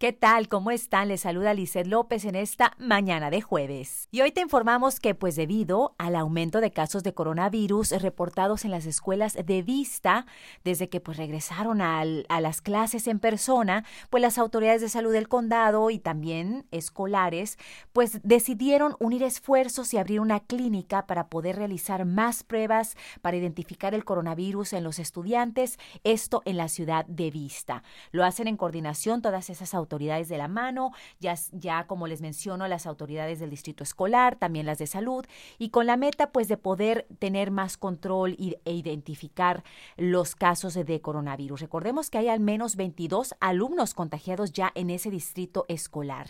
¿Qué tal? ¿Cómo están? Les saluda Lizeth López en esta mañana de jueves. Y hoy te informamos que, pues debido al aumento de casos de coronavirus reportados en las escuelas de vista, desde que pues regresaron a las clases en persona, pues las autoridades de salud del condado y también escolares, pues decidieron unir esfuerzos y abrir una clínica para poder realizar más pruebas para identificar el coronavirus en los estudiantes, esto en la ciudad de vista. Lo hacen en coordinación todas esas autoridades autoridades de la mano, ya, ya como les menciono, las autoridades del distrito escolar, también las de salud, y con la meta pues de poder tener más control e identificar los casos de coronavirus. Recordemos que hay al menos 22 alumnos contagiados ya en ese distrito escolar.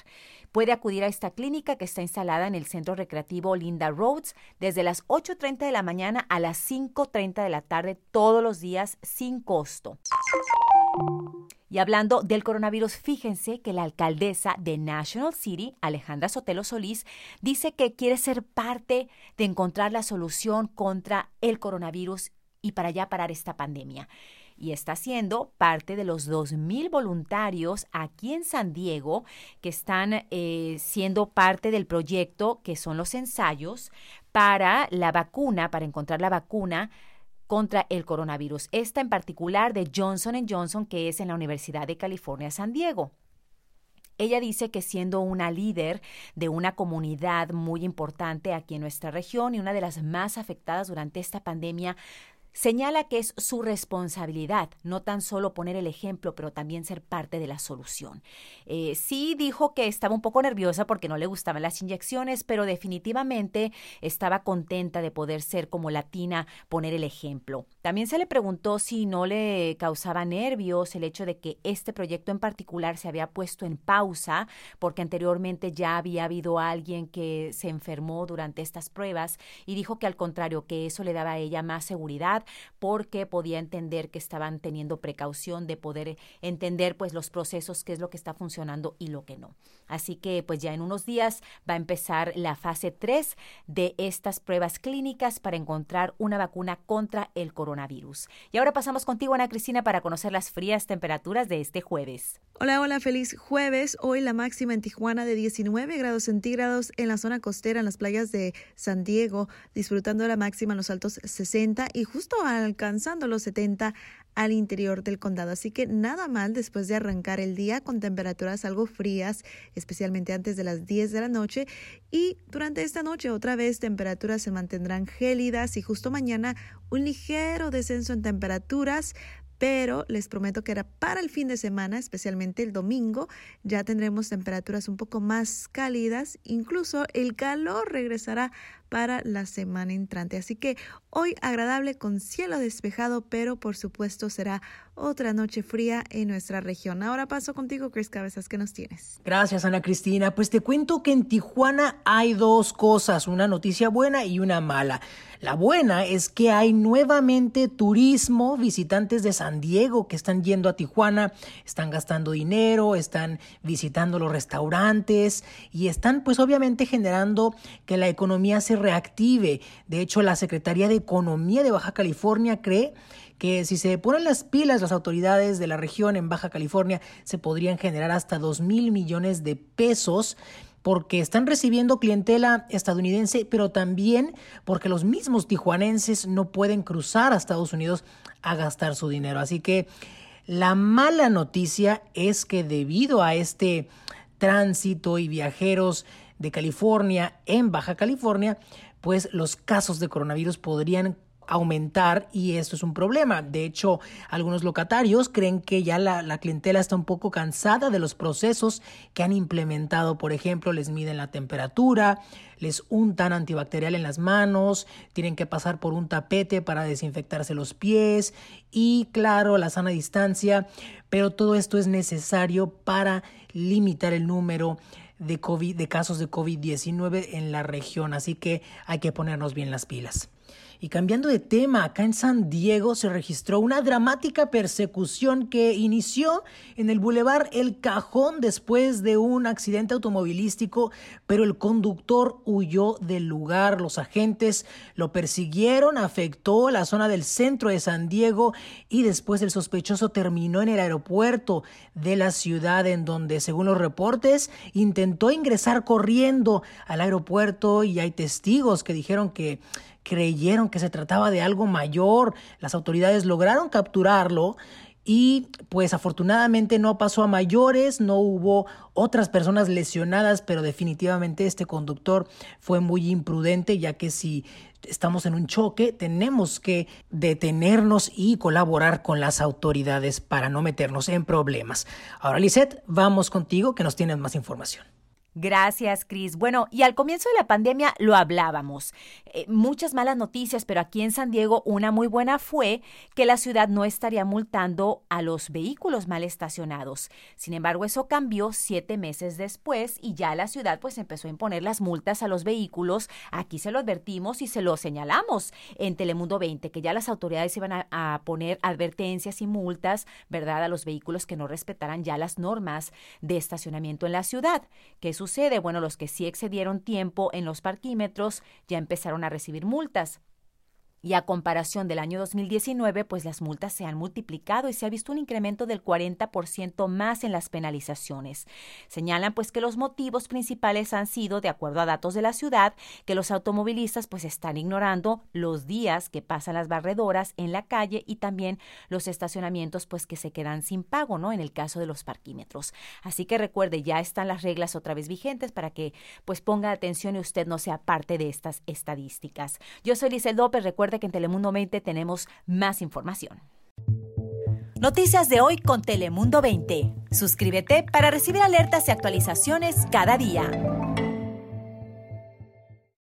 Puede acudir a esta clínica que está instalada en el centro recreativo Linda Roads desde las 8.30 de la mañana a las 5.30 de la tarde todos los días sin costo. Y hablando del coronavirus, fíjense que la alcaldesa de National City, Alejandra Sotelo Solís, dice que quiere ser parte de encontrar la solución contra el coronavirus y para ya parar esta pandemia. Y está siendo parte de los 2.000 voluntarios aquí en San Diego que están eh, siendo parte del proyecto que son los ensayos para la vacuna, para encontrar la vacuna contra el coronavirus. Esta en particular de Johnson Johnson, que es en la Universidad de California, San Diego. Ella dice que siendo una líder de una comunidad muy importante aquí en nuestra región y una de las más afectadas durante esta pandemia, Señala que es su responsabilidad no tan solo poner el ejemplo, pero también ser parte de la solución. Eh, sí dijo que estaba un poco nerviosa porque no le gustaban las inyecciones, pero definitivamente estaba contenta de poder ser como latina, poner el ejemplo. También se le preguntó si no le causaba nervios el hecho de que este proyecto en particular se había puesto en pausa porque anteriormente ya había habido alguien que se enfermó durante estas pruebas y dijo que al contrario, que eso le daba a ella más seguridad porque podía entender que estaban teniendo precaución de poder entender pues los procesos, qué es lo que está funcionando y lo que no. Así que pues ya en unos días va a empezar la fase 3 de estas pruebas clínicas para encontrar una vacuna contra el coronavirus. Y ahora pasamos contigo Ana Cristina para conocer las frías temperaturas de este jueves. Hola, hola, feliz jueves. Hoy la máxima en Tijuana de 19 grados centígrados en la zona costera, en las playas de San Diego, disfrutando la máxima en los altos 60 y justo alcanzando los 70 al interior del condado. Así que nada mal después de arrancar el día con temperaturas algo frías, especialmente antes de las 10 de la noche. Y durante esta noche otra vez temperaturas se mantendrán gélidas y justo mañana un ligero descenso en temperaturas pero les prometo que era para el fin de semana, especialmente el domingo, ya tendremos temperaturas un poco más cálidas, incluso el calor regresará para la semana entrante. Así que hoy agradable con cielo despejado, pero por supuesto será otra noche fría en nuestra región. Ahora paso contigo, Chris Cabezas, ¿qué nos tienes? Gracias, Ana Cristina. Pues te cuento que en Tijuana hay dos cosas, una noticia buena y una mala. La buena es que hay nuevamente turismo, visitantes de San Diego que están yendo a Tijuana, están gastando dinero, están visitando los restaurantes y están pues obviamente generando que la economía se reactive. De hecho, la Secretaría de Economía de Baja California cree que si se ponen las pilas las autoridades de la región en Baja California, se podrían generar hasta 2 mil millones de pesos porque están recibiendo clientela estadounidense, pero también porque los mismos tijuanenses no pueden cruzar a Estados Unidos a gastar su dinero. Así que la mala noticia es que debido a este tránsito y viajeros de California en Baja California, pues los casos de coronavirus podrían aumentar y esto es un problema. De hecho, algunos locatarios creen que ya la, clientela está un poco cansada de los procesos que han implementado. Por ejemplo, les miden la temperatura, les untan antibacterial en las manos, tienen que pasar por un tapete para desinfectarse los pies y claro, la sana distancia, pero todo esto es necesario para limitar el número de, de casos de COVID-19 en la región, así que hay que ponernos bien las pilas. Y cambiando de tema, acá en San Diego se registró una dramática persecución que inició en el bulevar El Cajón después de un accidente automovilístico, pero el conductor huyó del lugar. Los agentes lo persiguieron, afectó la zona del centro de San Diego y después el sospechoso terminó en el aeropuerto de la ciudad en donde, según los reportes, intentó ingresar corriendo al aeropuerto y hay testigos que dijeron que creyeron que se trataba de algo mayor. Las autoridades lograron capturarlo y pues afortunadamente no pasó a mayores, no hubo otras personas lesionadas, pero definitivamente este conductor fue muy imprudente ya que si estamos en un choque tenemos que detenernos y colaborar con las autoridades para no meternos en problemas. Ahora Lisette, vamos contigo que nos tienes más información. Gracias, Cris. Bueno, y al comienzo de la pandemia lo hablábamos. Eh, muchas malas noticias, pero aquí en San Diego una muy buena fue que la ciudad no estaría multando a los vehículos mal estacionados. Sin embargo, eso cambió siete meses después y ya la ciudad pues empezó a imponer las multas a los vehículos. Aquí se lo advertimos y se lo señalamos en Telemundo 20, que ya las autoridades iban a, poner advertencias y multas, ¿verdad?, a los vehículos que no respetaran ya las normas de estacionamiento en la ciudad. Que sucede? Bueno, los que sí excedieron tiempo en los parquímetros ya empezaron a recibir multas. Y a comparación del año 2019, pues las multas se han multiplicado y se ha visto un incremento del 40% más en las penalizaciones. Señalan pues que los motivos principales han sido, de acuerdo a datos de la ciudad, que los automovilistas pues están ignorando los días que pasan las barredoras en la calle y también los estacionamientos pues que se quedan sin pago, ¿no? En el caso de los parquímetros. Así que recuerde, ya están las reglas otra vez vigentes para que pues ponga atención y usted no sea parte de estas estadísticas. Yo soy Lizel López, que en Telemundo 20 tenemos más información. Noticias de hoy con Telemundo 20. Suscríbete para recibir alertas y actualizaciones cada día.